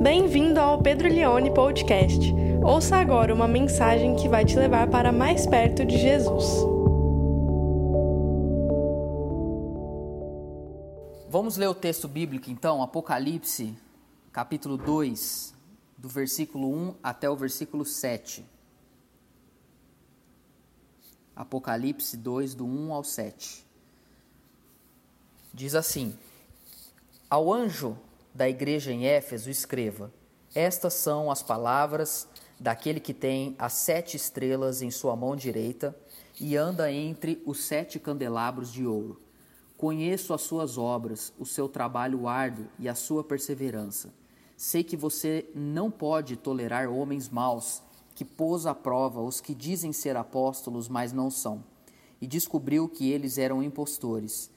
Bem-vindo ao Pedro Leone Podcast. Ouça agora uma mensagem que vai te levar para mais perto de Jesus. Vamos ler o texto bíblico então, Apocalipse, capítulo 2, do versículo 1 até o versículo 7. Apocalipse 2, do 1 ao 7. Diz assim: Ao anjo da igreja em Éfeso, escreva: Estas são as palavras daquele que tem as sete estrelas em sua mão direita e anda entre os sete candelabros de ouro. Conheço as suas obras, o seu trabalho árduo e a sua perseverança. Sei que você não pode tolerar homens maus, que pôs à prova os que dizem ser apóstolos, mas não são, e descobriu que eles eram impostores.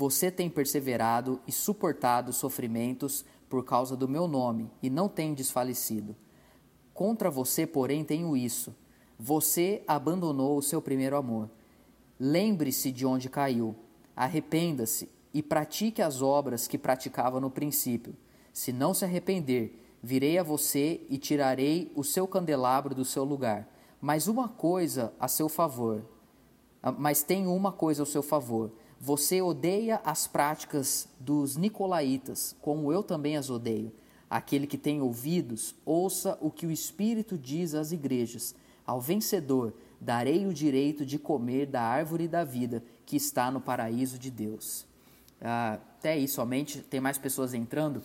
Você tem perseverado e suportado sofrimentos por causa do meu nome e não tem desfalecido. Contra você, porém, tenho isso: você abandonou o seu primeiro amor. Lembre-se de onde caiu, arrependa-se e pratique as obras que praticava no princípio. Se não se arrepender, virei a você e tirarei o seu candelabro do seu lugar. Mas uma coisa a seu favor, ah, mas tenho uma coisa ao seu favor você odeia as práticas dos nicolaítas, como eu também as odeio. Aquele que tem ouvidos, ouça o que o Espírito diz às igrejas. Ao vencedor, darei o direito de comer da árvore da vida que está no paraíso de Deus. Ah, até aí somente, tem mais pessoas entrando,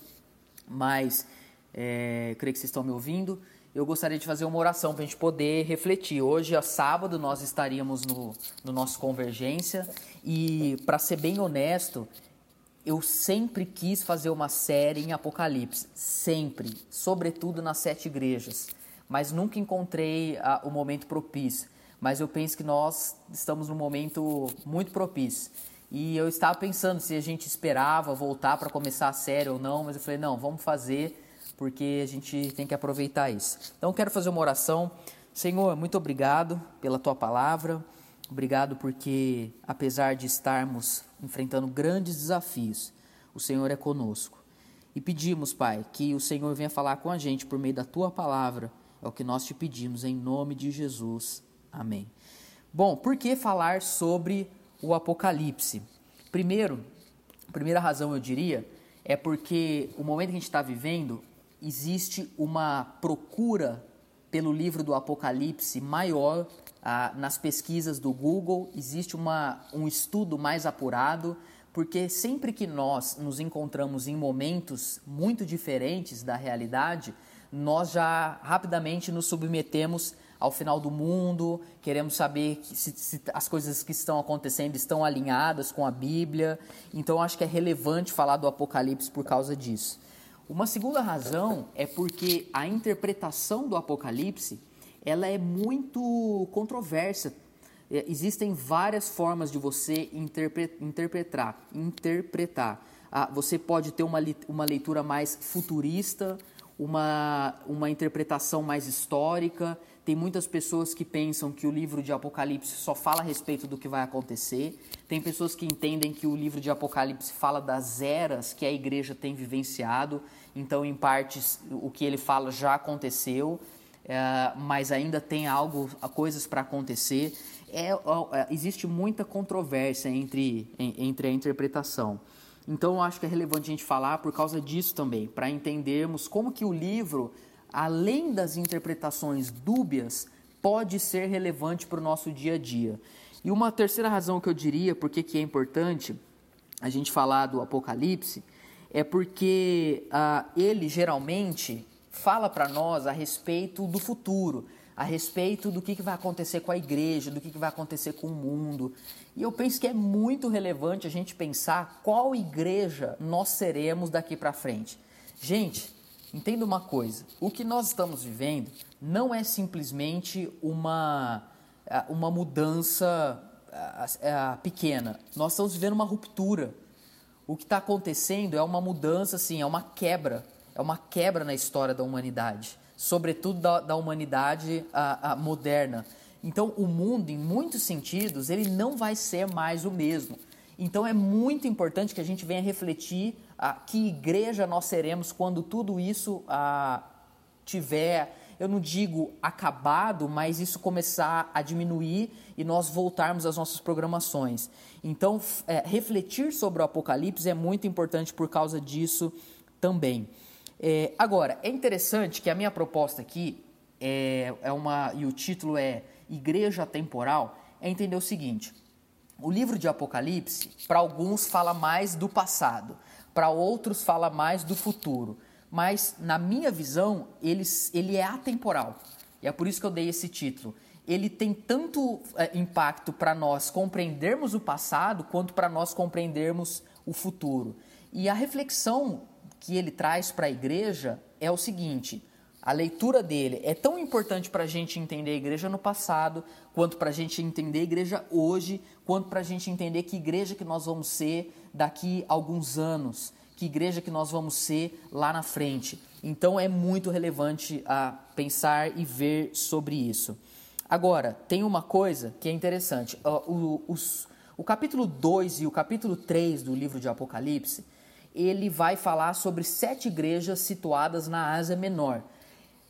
mas é, creio que vocês estão me ouvindo eu gostaria de fazer uma oração para a gente poder refletir. Hoje, é sábado, nós estaríamos no, no nosso Convergência e, para ser bem honesto, eu sempre quis fazer uma série em Apocalipse, sempre, sobretudo nas sete igrejas, mas nunca encontrei ah, o momento propício. Mas eu penso que nós estamos num momento muito propício. E eu estava pensando se a gente esperava voltar para começar a série ou não, mas eu falei, não, vamos fazer porque a gente tem que aproveitar isso. Então, quero fazer uma oração. Senhor, muito obrigado pela tua palavra. Obrigado porque, apesar de estarmos enfrentando grandes desafios, o Senhor é conosco. E pedimos, Pai, que o Senhor venha falar com a gente por meio da tua palavra. É o que nós te pedimos em nome de Jesus. Amém. Bom, por que falar sobre o Apocalipse? Primeiro, primeira razão eu diria é porque o momento que a gente está vivendo existe uma procura pelo livro do Apocalipse maior ah, nas pesquisas do Google, existe uma, um estudo mais apurado, porque sempre que nós nos encontramos em momentos muito diferentes da realidade, nós já rapidamente nos submetemos ao final do mundo, queremos saber se, se, as coisas que estão acontecendo estão alinhadas com a Bíblia. Então, acho que é relevante falar do Apocalipse por causa disso. Uma segunda razão é porque a interpretação do Apocalipse ela é muito controversa. É, existem várias formas de você interpretar. interpretar. Ah, você pode ter uma, uma leitura mais futurista, uma, uma interpretação mais histórica. Tem muitas pessoas que pensam que o livro de Apocalipse só fala a respeito do que vai acontecer. Tem pessoas que entendem que o livro de Apocalipse fala das eras que a igreja tem vivenciado. Então, em partes, o que ele fala já aconteceu, é, mas ainda tem algo, coisas para acontecer. É, é, existe muita controvérsia entre, entre a interpretação. Então, eu acho que é relevante a gente falar por causa disso também, para entendermos como que o livro além das interpretações dúbias, pode ser relevante para o nosso dia a dia. E uma terceira razão que eu diria porque que é importante a gente falar do Apocalipse é porque ah, ele geralmente fala para nós a respeito do futuro, a respeito do que, que vai acontecer com a igreja, do que, que vai acontecer com o mundo. E eu penso que é muito relevante a gente pensar qual igreja nós seremos daqui para frente. Gente, Entenda uma coisa: o que nós estamos vivendo não é simplesmente uma, uma mudança pequena. Nós estamos vivendo uma ruptura. O que está acontecendo é uma mudança, assim, é uma quebra. É uma quebra na história da humanidade, sobretudo da, da humanidade a, a moderna. Então, o mundo, em muitos sentidos, ele não vai ser mais o mesmo. Então, é muito importante que a gente venha refletir ah, que igreja nós seremos quando tudo isso ah, tiver, eu não digo acabado, mas isso começar a diminuir e nós voltarmos às nossas programações. Então, é, refletir sobre o Apocalipse é muito importante por causa disso também. É, agora, é interessante que a minha proposta aqui é, é uma. e o título é Igreja Temporal, é entender o seguinte. O livro de Apocalipse, para alguns, fala mais do passado, para outros, fala mais do futuro. Mas, na minha visão, ele, ele é atemporal. E é por isso que eu dei esse título. Ele tem tanto é, impacto para nós compreendermos o passado, quanto para nós compreendermos o futuro. E a reflexão que ele traz para a igreja é o seguinte: a leitura dele é tão importante para a gente entender a igreja no passado, quanto para a gente entender a igreja hoje, quanto para a gente entender que igreja que nós vamos ser daqui a alguns anos, que igreja que nós vamos ser lá na frente. Então é muito relevante a pensar e ver sobre isso. Agora, tem uma coisa que é interessante: o, o, o capítulo 2 e o capítulo 3 do livro de Apocalipse ele vai falar sobre sete igrejas situadas na Ásia Menor.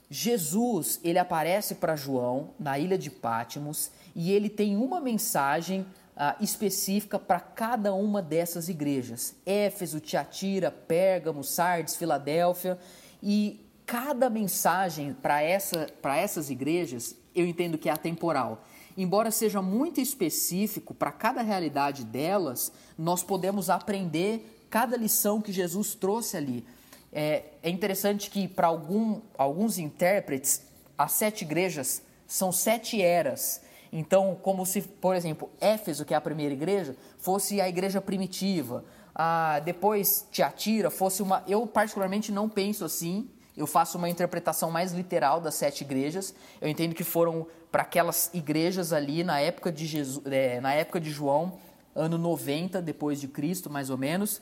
Jesus, ele aparece para João na ilha de Pátimos e ele tem uma mensagem uh, específica para cada uma dessas igrejas. Éfeso, Tiatira, Pérgamo, Sardes, Filadélfia e cada mensagem para essa, essas igrejas eu entendo que é atemporal. Embora seja muito específico para cada realidade delas, nós podemos aprender cada lição que Jesus trouxe ali. É, é interessante que, para alguns intérpretes, as sete igrejas são sete eras. Então, como se, por exemplo, Éfeso, que é a primeira igreja, fosse a igreja primitiva. Ah, depois, Tiatira fosse uma. Eu, particularmente, não penso assim. Eu faço uma interpretação mais literal das sete igrejas. Eu entendo que foram para aquelas igrejas ali na época de Jesus, é, na época de João, ano 90 depois de Cristo, mais ou menos.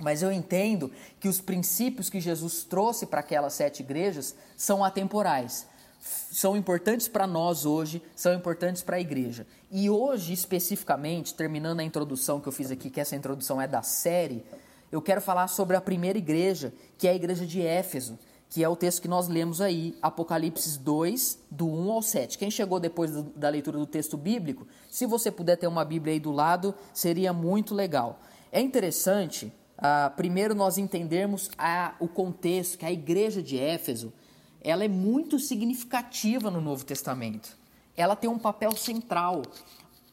Mas eu entendo que os princípios que Jesus trouxe para aquelas sete igrejas são atemporais. São importantes para nós hoje, são importantes para a igreja. E hoje, especificamente, terminando a introdução que eu fiz aqui, que essa introdução é da série, eu quero falar sobre a primeira igreja, que é a igreja de Éfeso, que é o texto que nós lemos aí, Apocalipse 2, do 1 ao 7. Quem chegou depois do, da leitura do texto bíblico, se você puder ter uma Bíblia aí do lado, seria muito legal. É interessante Uh, primeiro nós entendermos a, o contexto, que a igreja de Éfeso ela é muito significativa no Novo Testamento. Ela tem um papel central.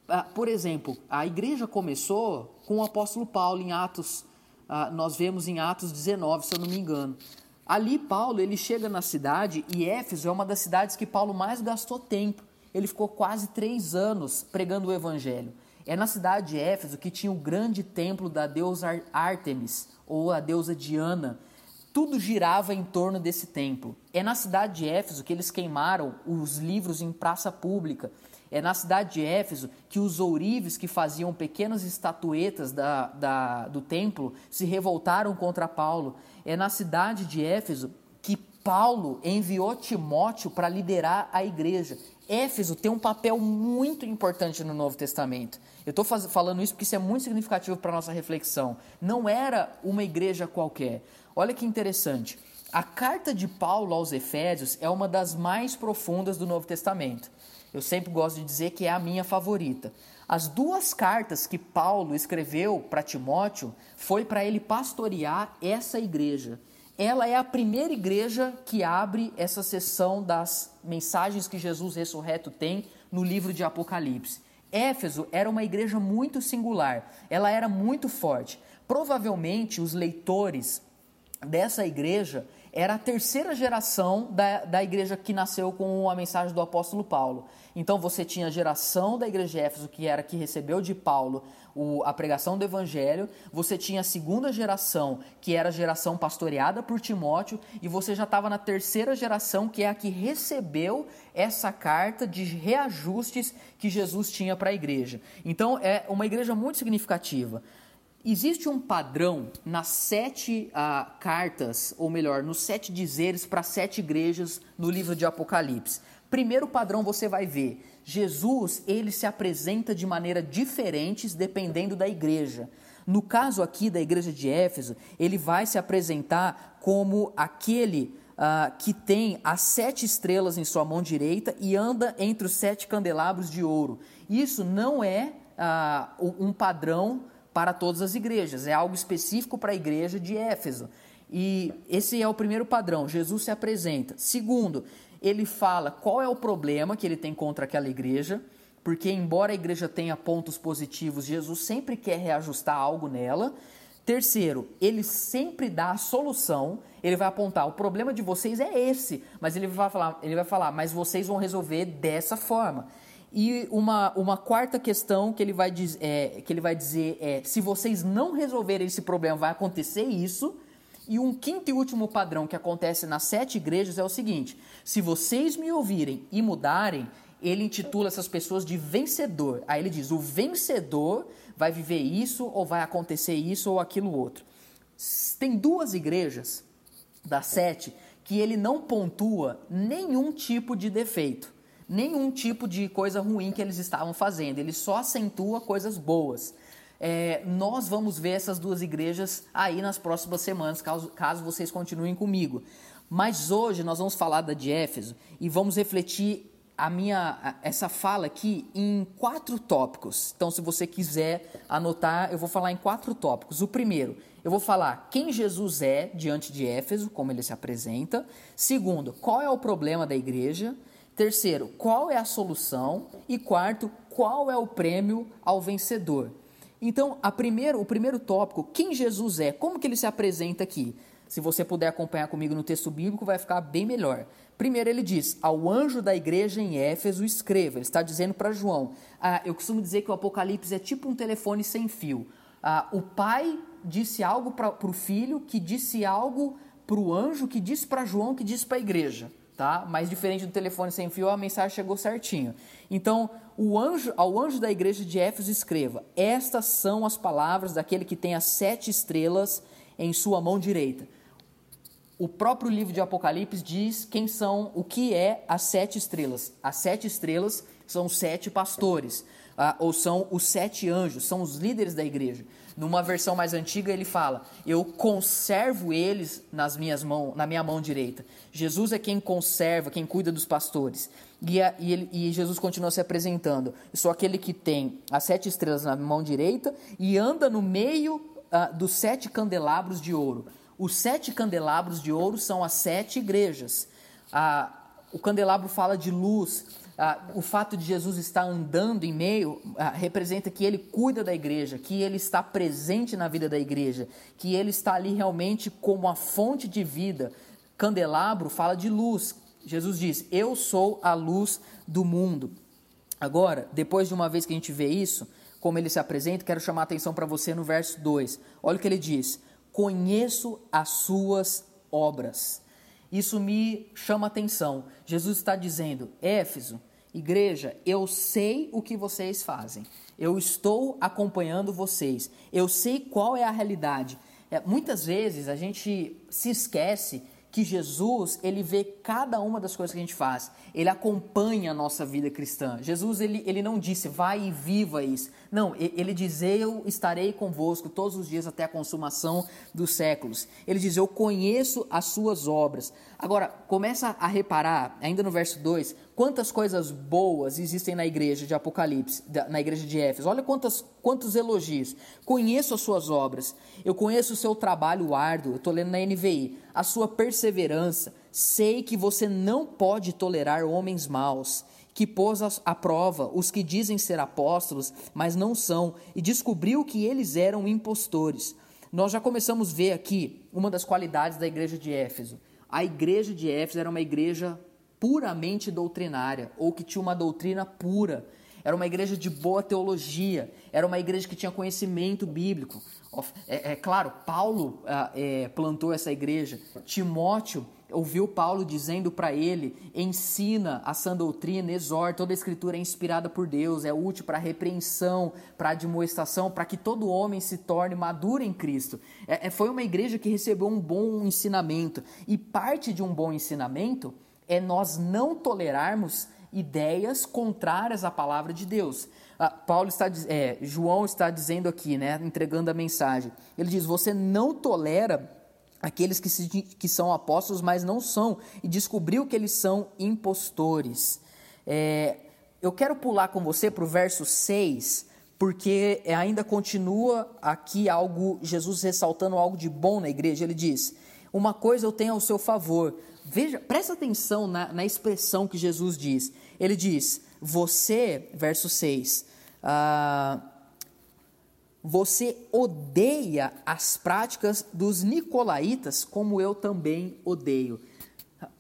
Uh, por exemplo, a igreja começou com o apóstolo Paulo em Atos, uh, nós vemos em Atos 19, se eu não me engano. Ali Paulo ele chega na cidade e Éfeso é uma das cidades que Paulo mais gastou tempo. Ele ficou quase três anos pregando o evangelho. É na cidade de Éfeso que tinha o grande templo da deusa Ártemis, ou a deusa Diana. Tudo girava em torno desse templo. É na cidade de Éfeso que eles queimaram os livros em praça pública. É na cidade de Éfeso que os ourives que faziam pequenas estatuetas da, da, do templo se revoltaram contra Paulo. É na cidade de Éfeso Paulo enviou Timóteo para liderar a igreja. Éfeso tem um papel muito importante no Novo Testamento. Eu estou falando isso porque isso é muito significativo para a nossa reflexão. Não era uma igreja qualquer. Olha que interessante. A carta de Paulo aos Efésios é uma das mais profundas do Novo Testamento. Eu sempre gosto de dizer que é a minha favorita. As duas cartas que Paulo escreveu para Timóteo foi para ele pastorear essa igreja ela é a primeira igreja que abre essa sessão das mensagens que Jesus ressurreto tem no livro de Apocalipse. Éfeso era uma igreja muito singular, ela era muito forte. Provavelmente os leitores dessa igreja era a terceira geração da, da igreja que nasceu com a mensagem do apóstolo Paulo. Então você tinha a geração da igreja de Éfeso, que era que recebeu de Paulo o, a pregação do evangelho, você tinha a segunda geração, que era a geração pastoreada por Timóteo, e você já estava na terceira geração, que é a que recebeu essa carta de reajustes que Jesus tinha para a igreja. Então é uma igreja muito significativa. Existe um padrão nas sete ah, cartas, ou melhor, nos sete dizeres para sete igrejas no livro de Apocalipse. Primeiro padrão você vai ver, Jesus ele se apresenta de maneira diferentes dependendo da igreja. No caso aqui da igreja de Éfeso, ele vai se apresentar como aquele uh, que tem as sete estrelas em sua mão direita e anda entre os sete candelabros de ouro. Isso não é uh, um padrão para todas as igrejas, é algo específico para a igreja de Éfeso. E esse é o primeiro padrão, Jesus se apresenta. Segundo, ele fala qual é o problema que ele tem contra aquela igreja, porque embora a igreja tenha pontos positivos, Jesus sempre quer reajustar algo nela. Terceiro, ele sempre dá a solução, ele vai apontar, o problema de vocês é esse, mas ele vai falar, ele vai falar, mas vocês vão resolver dessa forma. E uma, uma quarta questão que ele, vai diz, é, que ele vai dizer é: se vocês não resolverem esse problema, vai acontecer isso. E um quinto e último padrão que acontece nas sete igrejas é o seguinte: se vocês me ouvirem e mudarem, ele intitula essas pessoas de vencedor. Aí ele diz: o vencedor vai viver isso, ou vai acontecer isso ou aquilo outro. Tem duas igrejas das sete que ele não pontua nenhum tipo de defeito, nenhum tipo de coisa ruim que eles estavam fazendo, ele só acentua coisas boas. É, nós vamos ver essas duas igrejas aí nas próximas semanas, caso, caso vocês continuem comigo. Mas hoje nós vamos falar da de Éfeso e vamos refletir a minha essa fala aqui em quatro tópicos. Então, se você quiser anotar, eu vou falar em quatro tópicos. O primeiro, eu vou falar quem Jesus é diante de Éfeso, como ele se apresenta. Segundo, qual é o problema da igreja? Terceiro, qual é a solução? E quarto, qual é o prêmio ao vencedor? Então, primeiro, o primeiro tópico, quem Jesus é, como que ele se apresenta aqui? Se você puder acompanhar comigo no texto bíblico, vai ficar bem melhor. Primeiro ele diz: ao anjo da igreja em Éfeso escreva. Ele está dizendo para João. Ah, eu costumo dizer que o Apocalipse é tipo um telefone sem fio. Ah, o pai disse algo para o filho, que disse algo para o anjo, que disse para João, que disse para a igreja. Tá? Mas diferente do telefone sem fio, a mensagem chegou certinho. Então, o anjo, ao anjo da igreja de Éfeso escreva: Estas são as palavras daquele que tem as sete estrelas em sua mão direita o próprio livro de Apocalipse diz quem são, o que é as sete estrelas. As sete estrelas são os sete pastores, ah, ou são os sete anjos, são os líderes da igreja. Numa versão mais antiga ele fala: Eu conservo eles nas minhas mãos, na minha mão direita. Jesus é quem conserva, quem cuida dos pastores. E, a, e, ele, e Jesus continua se apresentando: Eu sou aquele que tem as sete estrelas na mão direita e anda no meio ah, dos sete candelabros de ouro. Os sete candelabros de ouro são as sete igrejas. Ah, o candelabro fala de luz. Ah, o fato de Jesus estar andando em meio ah, representa que ele cuida da igreja, que ele está presente na vida da igreja, que ele está ali realmente como a fonte de vida. Candelabro fala de luz. Jesus diz: Eu sou a luz do mundo. Agora, depois de uma vez que a gente vê isso, como ele se apresenta, quero chamar a atenção para você no verso 2. Olha o que ele diz: conheço as suas obras. Isso me chama atenção. Jesus está dizendo: Éfeso, igreja, eu sei o que vocês fazem. Eu estou acompanhando vocês. Eu sei qual é a realidade. É, muitas vezes a gente se esquece que Jesus, ele vê cada uma das coisas que a gente faz. Ele acompanha a nossa vida cristã. Jesus, ele, ele não disse, vai e viva isso. Não, ele diz, eu estarei convosco todos os dias até a consumação dos séculos. Ele diz, eu conheço as suas obras. Agora, começa a reparar, ainda no verso 2, quantas coisas boas existem na igreja de Apocalipse, na igreja de Éfeso. Olha quantas, quantos elogios. Conheço as suas obras, eu conheço o seu trabalho árduo, eu estou lendo na NVI, a sua perseverança. Sei que você não pode tolerar homens maus que pôs à prova os que dizem ser apóstolos, mas não são, e descobriu que eles eram impostores. Nós já começamos a ver aqui uma das qualidades da igreja de Éfeso. A igreja de Éfeso era uma igreja puramente doutrinária, ou que tinha uma doutrina pura. Era uma igreja de boa teologia, era uma igreja que tinha conhecimento bíblico. É, é claro, Paulo ah, é, plantou essa igreja, Timóteo ouviu Paulo dizendo para ele: ensina a sã doutrina, exorta, toda a escritura é inspirada por Deus, é útil para repreensão, para admoestação, para que todo homem se torne maduro em Cristo. É, é, foi uma igreja que recebeu um bom ensinamento, e parte de um bom ensinamento é nós não tolerarmos ideias contrárias à palavra de Deus. Ah, Paulo está, é, João está dizendo aqui, né, entregando a mensagem. Ele diz: você não tolera aqueles que, se, que são apóstolos, mas não são, e descobriu que eles são impostores. É, eu quero pular com você para o verso 6, porque ainda continua aqui algo, Jesus ressaltando algo de bom na igreja. Ele diz: Uma coisa eu tenho ao seu favor. Veja, presta atenção na, na expressão que Jesus diz. Ele diz: Você, verso 6, ah, você odeia as práticas dos nicolaítas, como eu também odeio.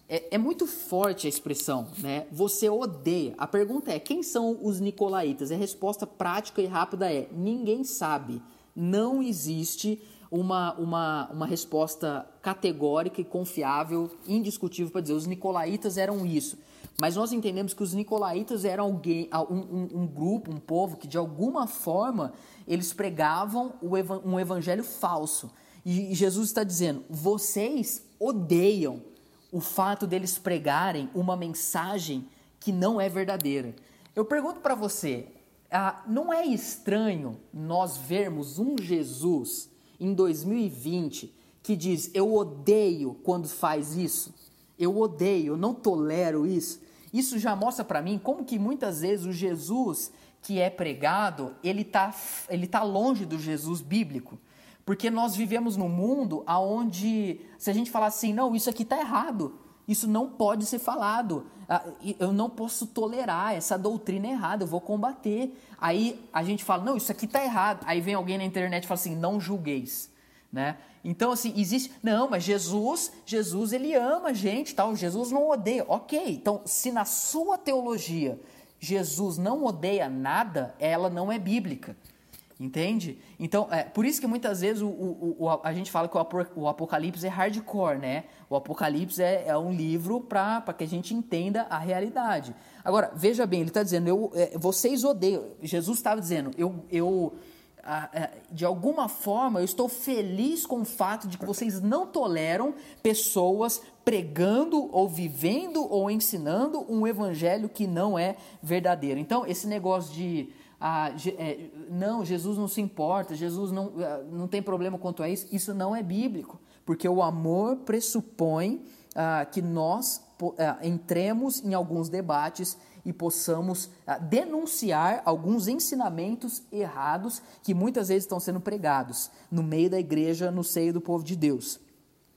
É, é, muito forte a expressão, né? Você odeia. A pergunta é: quem são os nicolaítas? A resposta prática e rápida é: ninguém sabe. Não existe uma, uma, uma resposta categórica e confiável, indiscutível para dizer os nicolaítas eram isso. Mas nós entendemos que os nicolaítas eram alguém, um, um, um grupo, um povo que de alguma forma eles pregavam um evangelho falso. E Jesus está dizendo: vocês odeiam o fato deles pregarem uma mensagem que não é verdadeira. Eu pergunto para você, ah, não é estranho nós vermos um Jesus em 2020 que diz: Eu odeio quando faz isso, eu odeio, eu não tolero isso. Isso já mostra para mim como que muitas vezes o Jesus que é pregado, ele está ele tá longe do Jesus bíblico. Porque nós vivemos num mundo onde, se a gente falar assim, não, isso aqui está errado, isso não pode ser falado, ah, eu não posso tolerar essa doutrina errada, eu vou combater. Aí a gente fala, não, isso aqui está errado. Aí vem alguém na internet e fala assim, não julgueis. Né? Então, assim, existe. Não, mas Jesus, Jesus, ele ama a gente, tal. Jesus não odeia. Ok, então, se na sua teologia Jesus não odeia nada, ela não é bíblica. Entende? Então, é, por isso que muitas vezes o, o, o, a gente fala que o, Apocalipse é hardcore, né? O Apocalipse é, é um livro para que a gente entenda a realidade. Agora, veja bem, ele está dizendo, eu, é, vocês odeiam. Jesus estava dizendo, eu, eu é, de alguma forma, eu estou feliz com o fato de que vocês não toleram pessoas pregando ou vivendo ou ensinando um evangelho que não é verdadeiro. Então, esse negócio de ah, é, não, Jesus não se importa, Jesus não, ah, não tem problema quanto a isso, isso não é bíblico, porque o amor pressupõe ah, que nós ah, entremos em alguns debates e possamos ah, denunciar alguns ensinamentos errados que muitas vezes estão sendo pregados no meio da igreja, no seio do povo de Deus.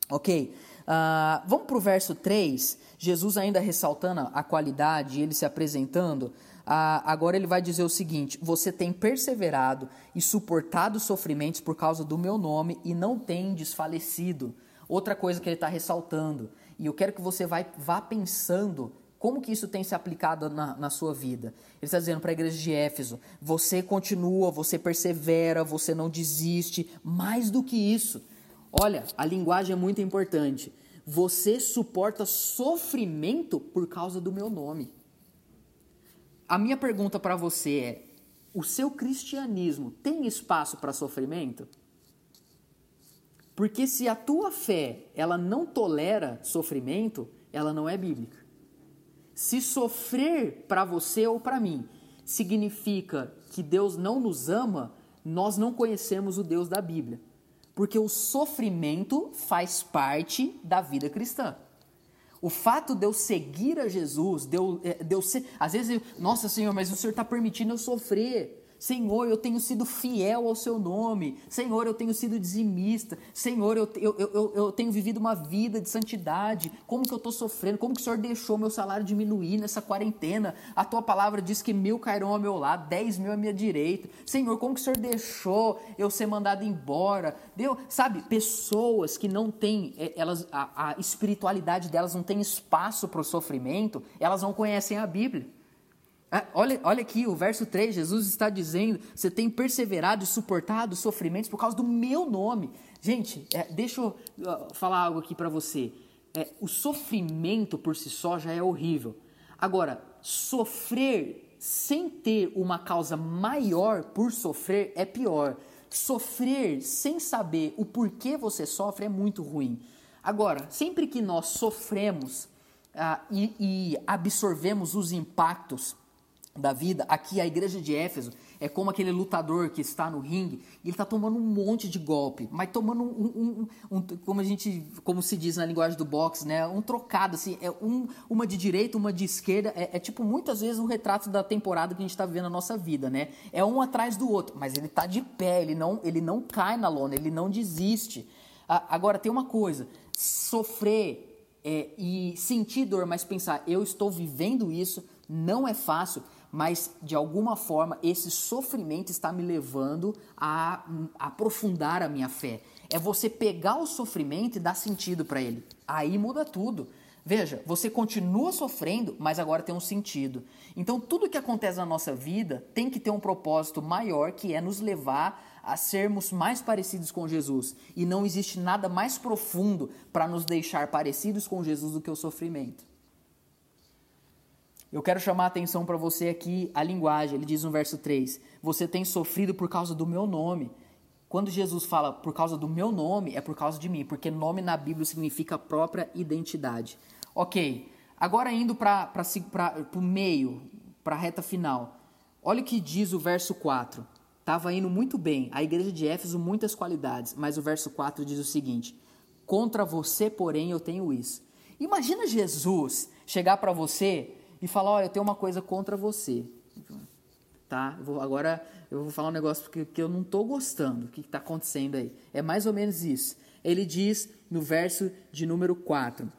Ok? Uh, vamos para o verso 3, Jesus ainda ressaltando a qualidade, ele se apresentando ah, agora ele vai dizer o seguinte: Você tem perseverado e suportado sofrimentos por causa do meu nome e não tem desfalecido. Outra coisa que ele está ressaltando, e eu quero que você vai, vá pensando como que isso tem se aplicado na, na sua vida? Ele está dizendo para a igreja de Éfeso: você continua, você persevera, você não desiste. Mais do que isso, olha, a linguagem é muito importante. Você suporta sofrimento por causa do meu nome. A minha pergunta para você é: o seu cristianismo tem espaço para sofrimento? Porque se a tua fé, ela não tolera sofrimento, ela não é bíblica. Se sofrer para você ou para mim significa que Deus não nos ama, nós não conhecemos o Deus da Bíblia. Porque o sofrimento faz parte da vida cristã. O fato de eu seguir a Jesus, de eu, eh, de eu ser. Às vezes, eu, nossa Senhor, mas o Senhor está permitindo eu sofrer. Senhor, eu tenho sido fiel ao seu nome. Senhor, eu tenho sido dizimista. Senhor, eu, eu, eu, eu tenho vivido uma vida de santidade. Como que eu estou sofrendo? Como que o Senhor deixou meu salário diminuir nessa quarentena? A tua palavra diz que mil cairão ao meu lado, dez mil à minha direita. Senhor, como que o Senhor deixou eu ser mandado embora? Deu, sabe, pessoas que não têm, é, elas, a, a espiritualidade delas não tem espaço para o sofrimento, elas não conhecem a Bíblia. Ah, olha, olha aqui, o verso 3, Jesus está dizendo: você tem perseverado e suportado sofrimentos por causa do meu nome. Gente, é, deixa eu uh, falar algo aqui para você. É, o sofrimento por si só já é horrível. Agora, sofrer sem ter uma causa maior por sofrer é pior. Sofrer sem saber o porquê você sofre é muito ruim. Agora, sempre que nós sofremos ah, e, e absorvemos os impactos da vida, aqui a igreja de Éfeso é como aquele lutador que está no ringue e ele está tomando um monte de golpe, mas tomando um, um, um, como a gente, como se diz na linguagem do boxe, né, um trocado assim, é um, uma de direita, uma de esquerda, é, é tipo muitas vezes um retrato da temporada que a gente está vivendo na nossa vida, né? É um atrás do outro, mas ele está de pé, ele não, ele não cai na lona, ele não desiste. Agora tem uma coisa, sofrer é, e sentir dor, mas pensar eu estou vivendo isso não é fácil mas de alguma forma esse sofrimento está me levando a, a aprofundar a minha fé. É você pegar o sofrimento e dar sentido para ele. Aí muda tudo. Veja, você continua sofrendo, mas agora tem um sentido. Então, tudo que acontece na nossa vida tem que ter um propósito maior, que é nos levar a sermos mais parecidos com Jesus. E não existe nada mais profundo para nos deixar parecidos com Jesus do que o sofrimento. Eu quero chamar a atenção para você aqui a linguagem. Ele diz no verso 3: Você tem sofrido por causa do meu nome. Quando Jesus fala por causa do meu nome, é por causa de mim, porque nome na Bíblia significa própria identidade. Ok, agora indo para o meio, para a reta final. Olha o que diz o verso 4. Estava indo muito bem, a igreja de Éfeso, muitas qualidades, mas o verso 4 diz o seguinte: Contra você, porém, eu tenho isso. Imagina Jesus chegar para você e falar: Olha, eu tenho uma coisa contra você. Tá? Eu vou, agora eu vou falar um negócio que, que eu não estou gostando. O que está acontecendo aí? É mais ou menos isso. Ele diz no verso de número 4: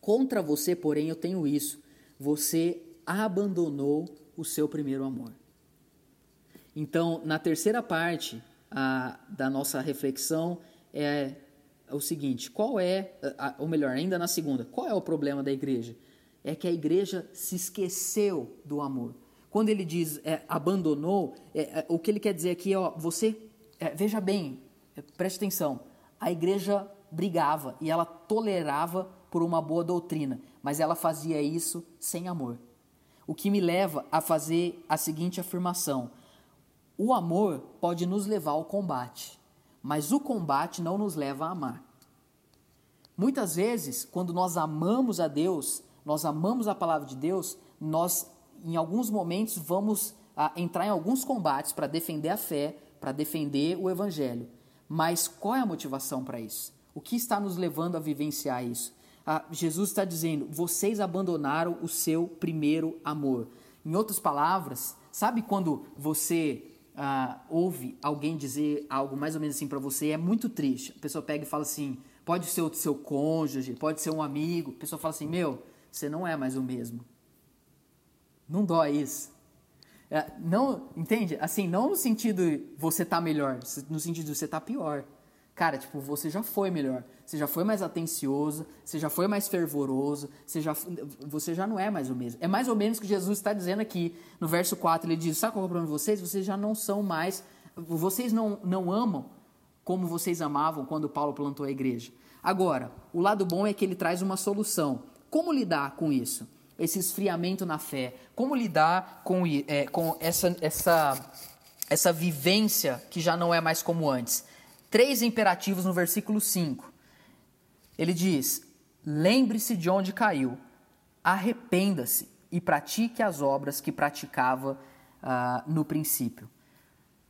Contra você, porém, eu tenho isso. Você abandonou o seu primeiro amor. Então, na terceira parte a, da nossa reflexão é o seguinte: qual é, ou melhor, ainda na segunda, qual é o problema da igreja? É que a igreja se esqueceu do amor. Quando ele diz é, abandonou, é, é, o que ele quer dizer aqui é, ó, você, é, veja bem, é, preste atenção, a igreja brigava e ela tolerava por uma boa doutrina, mas ela fazia isso sem amor. O que me leva a fazer a seguinte afirmação: o amor pode nos levar ao combate, mas o combate não nos leva a amar. Muitas vezes, quando nós amamos a Deus, nós amamos a palavra de Deus, nós em alguns momentos vamos ah, entrar em alguns combates para defender a fé, para defender o evangelho. Mas qual é a motivação para isso? O que está nos levando a vivenciar isso? Ah, Jesus está dizendo: vocês abandonaram o seu primeiro amor. Em outras palavras, sabe quando você ah, ouve alguém dizer algo mais ou menos assim para você? É muito triste. A pessoa pega e fala assim: pode ser o seu cônjuge, pode ser um amigo. A pessoa fala assim: meu, você não é mais o mesmo. Não dói isso. É, não, entende? Assim, não no sentido você tá melhor, no sentido você tá pior. Cara, tipo, você já foi melhor, você já foi mais atencioso, você já foi mais fervoroso, você já, você já não é mais o mesmo. É mais ou menos o que Jesus está dizendo aqui no verso 4. Ele diz: Sabe qual é o problema de vocês? Vocês já não são mais, vocês não, não amam como vocês amavam quando Paulo plantou a igreja. Agora, o lado bom é que ele traz uma solução. Como lidar com isso? Esse esfriamento na fé? Como lidar com, é, com essa, essa, essa vivência que já não é mais como antes? Três imperativos no versículo 5. Ele diz: Lembre-se de onde caiu, arrependa-se e pratique as obras que praticava uh, no princípio.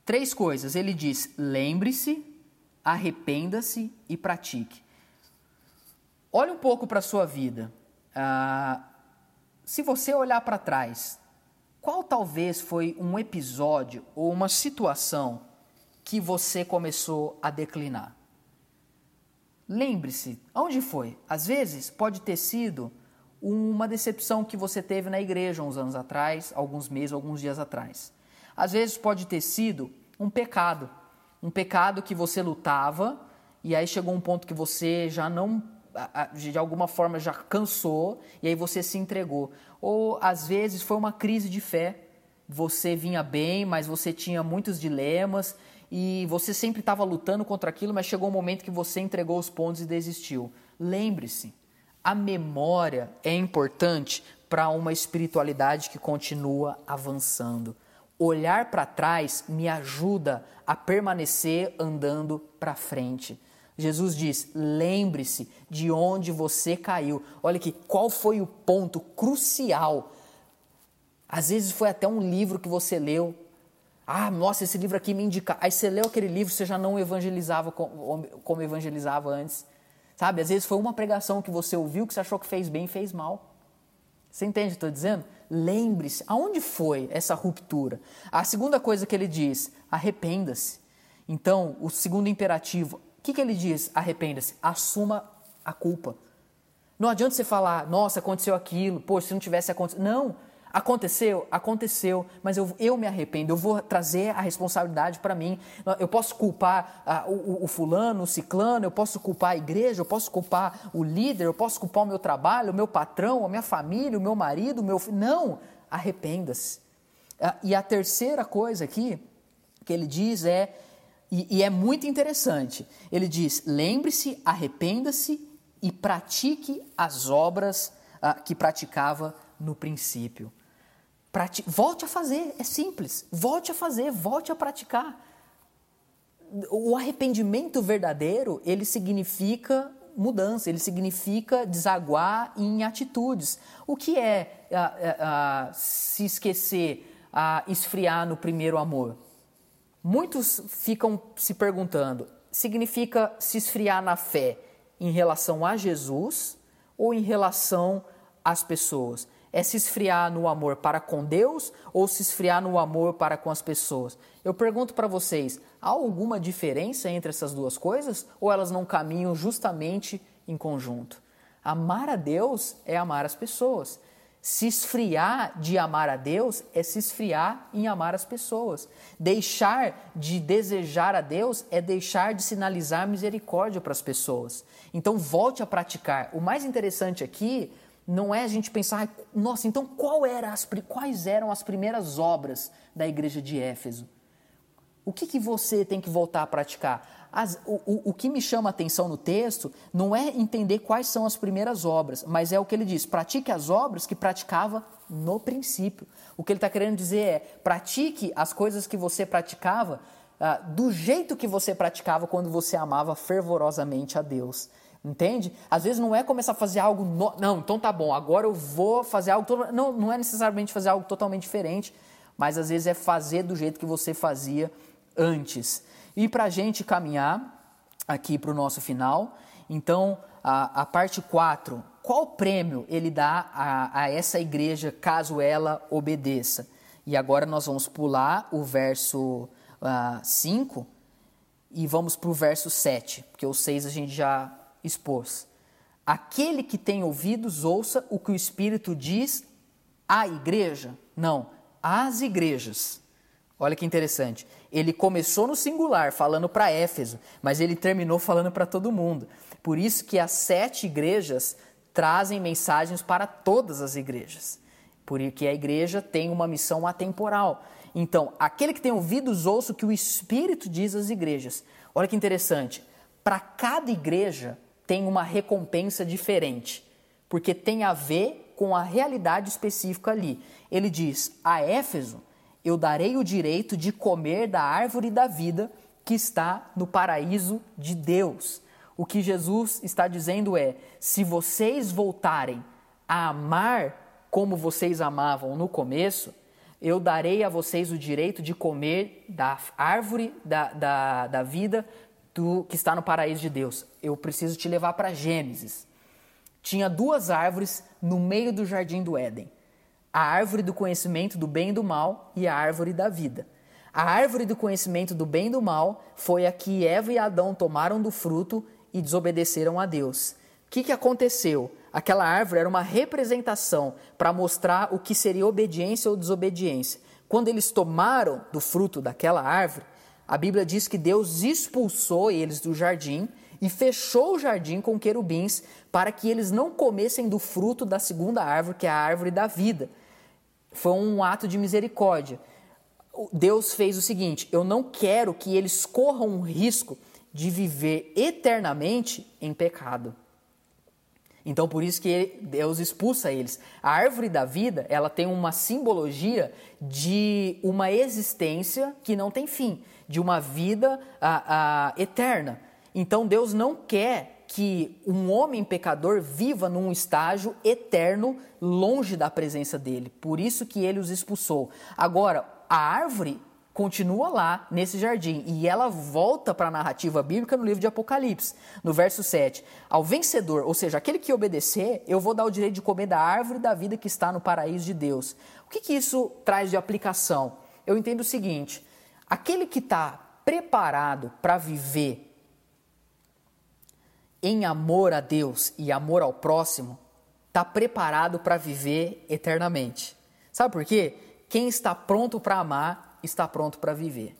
Três coisas. Ele diz: lembre-se, arrependa-se e pratique. Olhe um pouco para a sua vida. Ah, se você olhar para trás, qual talvez foi um episódio ou uma situação que você começou a declinar? Lembre-se, onde foi? Às vezes pode ter sido uma decepção que você teve na igreja uns anos atrás, alguns meses, alguns dias atrás. Às vezes pode ter sido um pecado, um pecado que você lutava e aí chegou um ponto que você já não de alguma forma já cansou e aí você se entregou. Ou às vezes foi uma crise de fé. Você vinha bem, mas você tinha muitos dilemas e você sempre estava lutando contra aquilo, mas chegou um momento que você entregou os pontos e desistiu. Lembre-se, a memória é importante para uma espiritualidade que continua avançando. Olhar para trás me ajuda a permanecer andando para frente. Jesus diz: lembre-se de onde você caiu. Olha aqui, qual foi o ponto crucial? Às vezes foi até um livro que você leu. Ah, nossa, esse livro aqui me indica. Aí você leu aquele livro, você já não evangelizava como evangelizava antes. Sabe? Às vezes foi uma pregação que você ouviu que você achou que fez bem e fez mal. Você entende o que estou dizendo? Lembre-se, aonde foi essa ruptura? A segunda coisa que ele diz, arrependa-se. Então, o segundo imperativo, o que, que ele diz? Arrependa-se, assuma a culpa. Não adianta você falar, nossa, aconteceu aquilo, pô, se não tivesse acontecido. Não, Aconteceu? Aconteceu, mas eu, eu me arrependo, eu vou trazer a responsabilidade para mim. Eu posso culpar uh, o, o, fulano, o ciclano, eu posso culpar a igreja, eu posso culpar o líder, eu posso culpar o meu trabalho, o meu patrão, a minha família, o meu marido, o meu filho. Não! Arrependa-se. Uh, e a terceira coisa aqui que ele diz é, e, e é muito interessante, ele diz: lembre-se, arrependa-se e pratique as obras uh, que praticava no princípio. Prati volte a fazer, é simples. Volte a fazer, volte a praticar. O arrependimento verdadeiro, ele significa mudança, ele significa desaguar em atitudes. O que é se esquecer, esfriar no primeiro amor? Muitos ficam se perguntando: significa se esfriar na fé em relação a Jesus ou em relação às pessoas? É se esfriar no amor para com Deus ou se esfriar no amor para com as pessoas? Eu pergunto para vocês: há alguma diferença entre essas duas coisas ou elas não caminham justamente em conjunto? Amar a Deus é amar as pessoas. Se esfriar de amar a Deus é se esfriar em amar as pessoas. Deixar de desejar a Deus é deixar de sinalizar misericórdia para as pessoas. Então volte a praticar. O mais interessante aqui não é a gente pensar, nossa, então qual era as, quais eram as primeiras obras da igreja de Éfeso? O que, que você tem que voltar a praticar? As, o, o, o que me chama a atenção no texto não é entender quais são as primeiras obras, mas é o que ele diz: pratique as obras que praticava no princípio. O que ele está querendo dizer é: pratique as coisas que você praticava ah, do jeito que você praticava quando você amava fervorosamente a Deus. Entende? Às vezes não é começar a fazer algo. No... Não, então tá bom, agora eu vou fazer algo. To... Não, não é necessariamente fazer algo totalmente diferente, mas às vezes é fazer do jeito que você fazia antes. E para a gente caminhar aqui para o nosso final, então a, a parte 4, qual prêmio ele dá a, a essa igreja caso ela obedeça? E agora nós vamos pular o verso 5 uh, e vamos para o verso 7, porque o 6 a gente já expôs. Aquele que tem ouvidos, ouça o que o Espírito diz à igreja. Não, às igrejas. Olha que interessante. Ele começou no singular, falando para Éfeso, mas ele terminou falando para todo mundo. Por isso que as sete igrejas trazem mensagens para todas as igrejas. Porque a igreja tem uma missão atemporal. Então, aquele que tem ouvidos, ouça o que o Espírito diz às igrejas. Olha que interessante. Para cada igreja, tem uma recompensa diferente, porque tem a ver com a realidade específica ali. Ele diz: A Éfeso, eu darei o direito de comer da árvore da vida que está no paraíso de Deus. O que Jesus está dizendo é: se vocês voltarem a amar como vocês amavam no começo, eu darei a vocês o direito de comer da árvore da, da, da vida do, que está no paraíso de Deus. Eu preciso te levar para Gênesis. Tinha duas árvores no meio do jardim do Éden: a árvore do conhecimento do bem e do mal e a árvore da vida. A árvore do conhecimento do bem e do mal foi a que Eva e Adão tomaram do fruto e desobedeceram a Deus. O que, que aconteceu? Aquela árvore era uma representação para mostrar o que seria obediência ou desobediência. Quando eles tomaram do fruto daquela árvore, a Bíblia diz que Deus expulsou eles do jardim e fechou o jardim com querubins para que eles não comessem do fruto da segunda árvore, que é a árvore da vida. Foi um ato de misericórdia. Deus fez o seguinte: eu não quero que eles corram o risco de viver eternamente em pecado. Então por isso que Deus expulsa eles. A árvore da vida, ela tem uma simbologia de uma existência que não tem fim, de uma vida a, a, eterna. Então Deus não quer que um homem pecador viva num estágio eterno longe da presença dele. Por isso que ele os expulsou. Agora, a árvore continua lá nesse jardim e ela volta para a narrativa bíblica no livro de Apocalipse, no verso 7. Ao vencedor, ou seja, aquele que obedecer, eu vou dar o direito de comer da árvore da vida que está no paraíso de Deus. O que, que isso traz de aplicação? Eu entendo o seguinte: aquele que está preparado para viver em amor a Deus e amor ao próximo, está preparado para viver eternamente. Sabe por quê? Quem está pronto para amar está pronto para viver.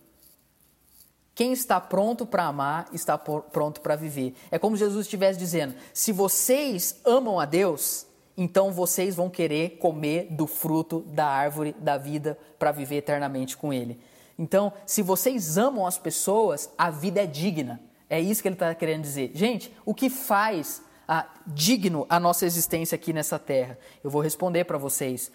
Quem está pronto para amar está pronto para viver. É como Jesus estivesse dizendo: se vocês amam a Deus, então vocês vão querer comer do fruto da árvore da vida para viver eternamente com Ele. Então, se vocês amam as pessoas, a vida é digna. É isso que ele está querendo dizer. Gente, o que faz ah, digno a nossa existência aqui nessa terra? Eu vou responder para vocês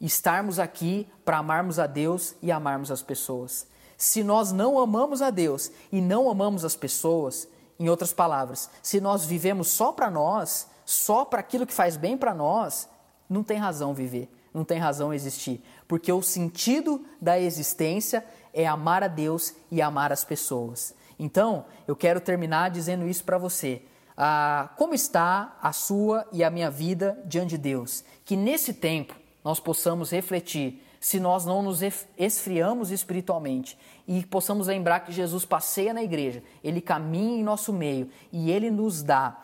estarmos aqui para amarmos a Deus e amarmos as pessoas. Se nós não amamos a Deus e não amamos as pessoas, em outras palavras, se nós vivemos só para nós, só para aquilo que faz bem para nós, não tem razão viver, não tem razão existir, porque o sentido da existência é amar a Deus e amar as pessoas. Então, eu quero terminar dizendo isso para você. Ah, como está a sua e a minha vida diante de Deus? Que nesse tempo nós possamos refletir se nós não nos esfriamos espiritualmente e possamos lembrar que Jesus passeia na igreja, ele caminha em nosso meio e ele nos dá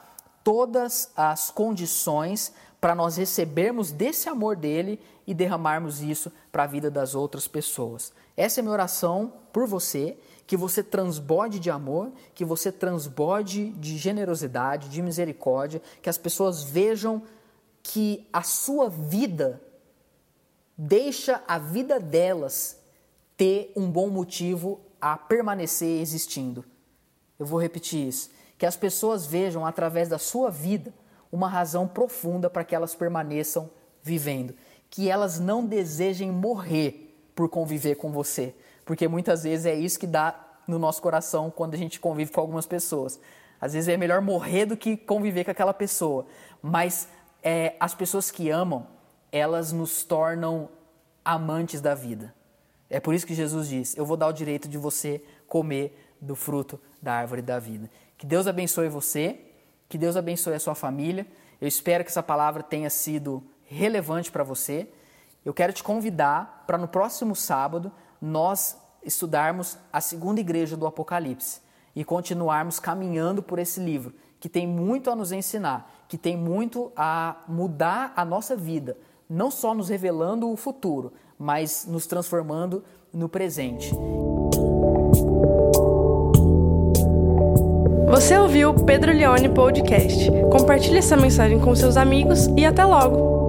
todas as condições para nós recebermos desse amor dele e derramarmos isso para a vida das outras pessoas. Essa é minha oração por você, que você transborde de amor, que você transborde de generosidade, de misericórdia, que as pessoas vejam que a sua vida deixa a vida delas ter um bom motivo a permanecer existindo. Eu vou repetir isso. Que as pessoas vejam através da sua vida uma razão profunda para que elas permaneçam vivendo. Que elas não desejem morrer por conviver com você. Porque muitas vezes é isso que dá no nosso coração quando a gente convive com algumas pessoas. Às vezes é melhor morrer do que conviver com aquela pessoa. Mas é, as pessoas que amam, elas nos tornam amantes da vida. É por isso que Jesus diz: Eu vou dar o direito de você comer do fruto da árvore da vida. Que Deus abençoe você, que Deus abençoe a sua família. Eu espero que essa palavra tenha sido relevante para você. Eu quero te convidar para no próximo sábado nós estudarmos a segunda igreja do Apocalipse e continuarmos caminhando por esse livro, que tem muito a nos ensinar, que tem muito a mudar a nossa vida não só nos revelando o futuro, mas nos transformando no presente. Você ouviu o Pedro Leone Podcast. Compartilhe essa mensagem com seus amigos e até logo!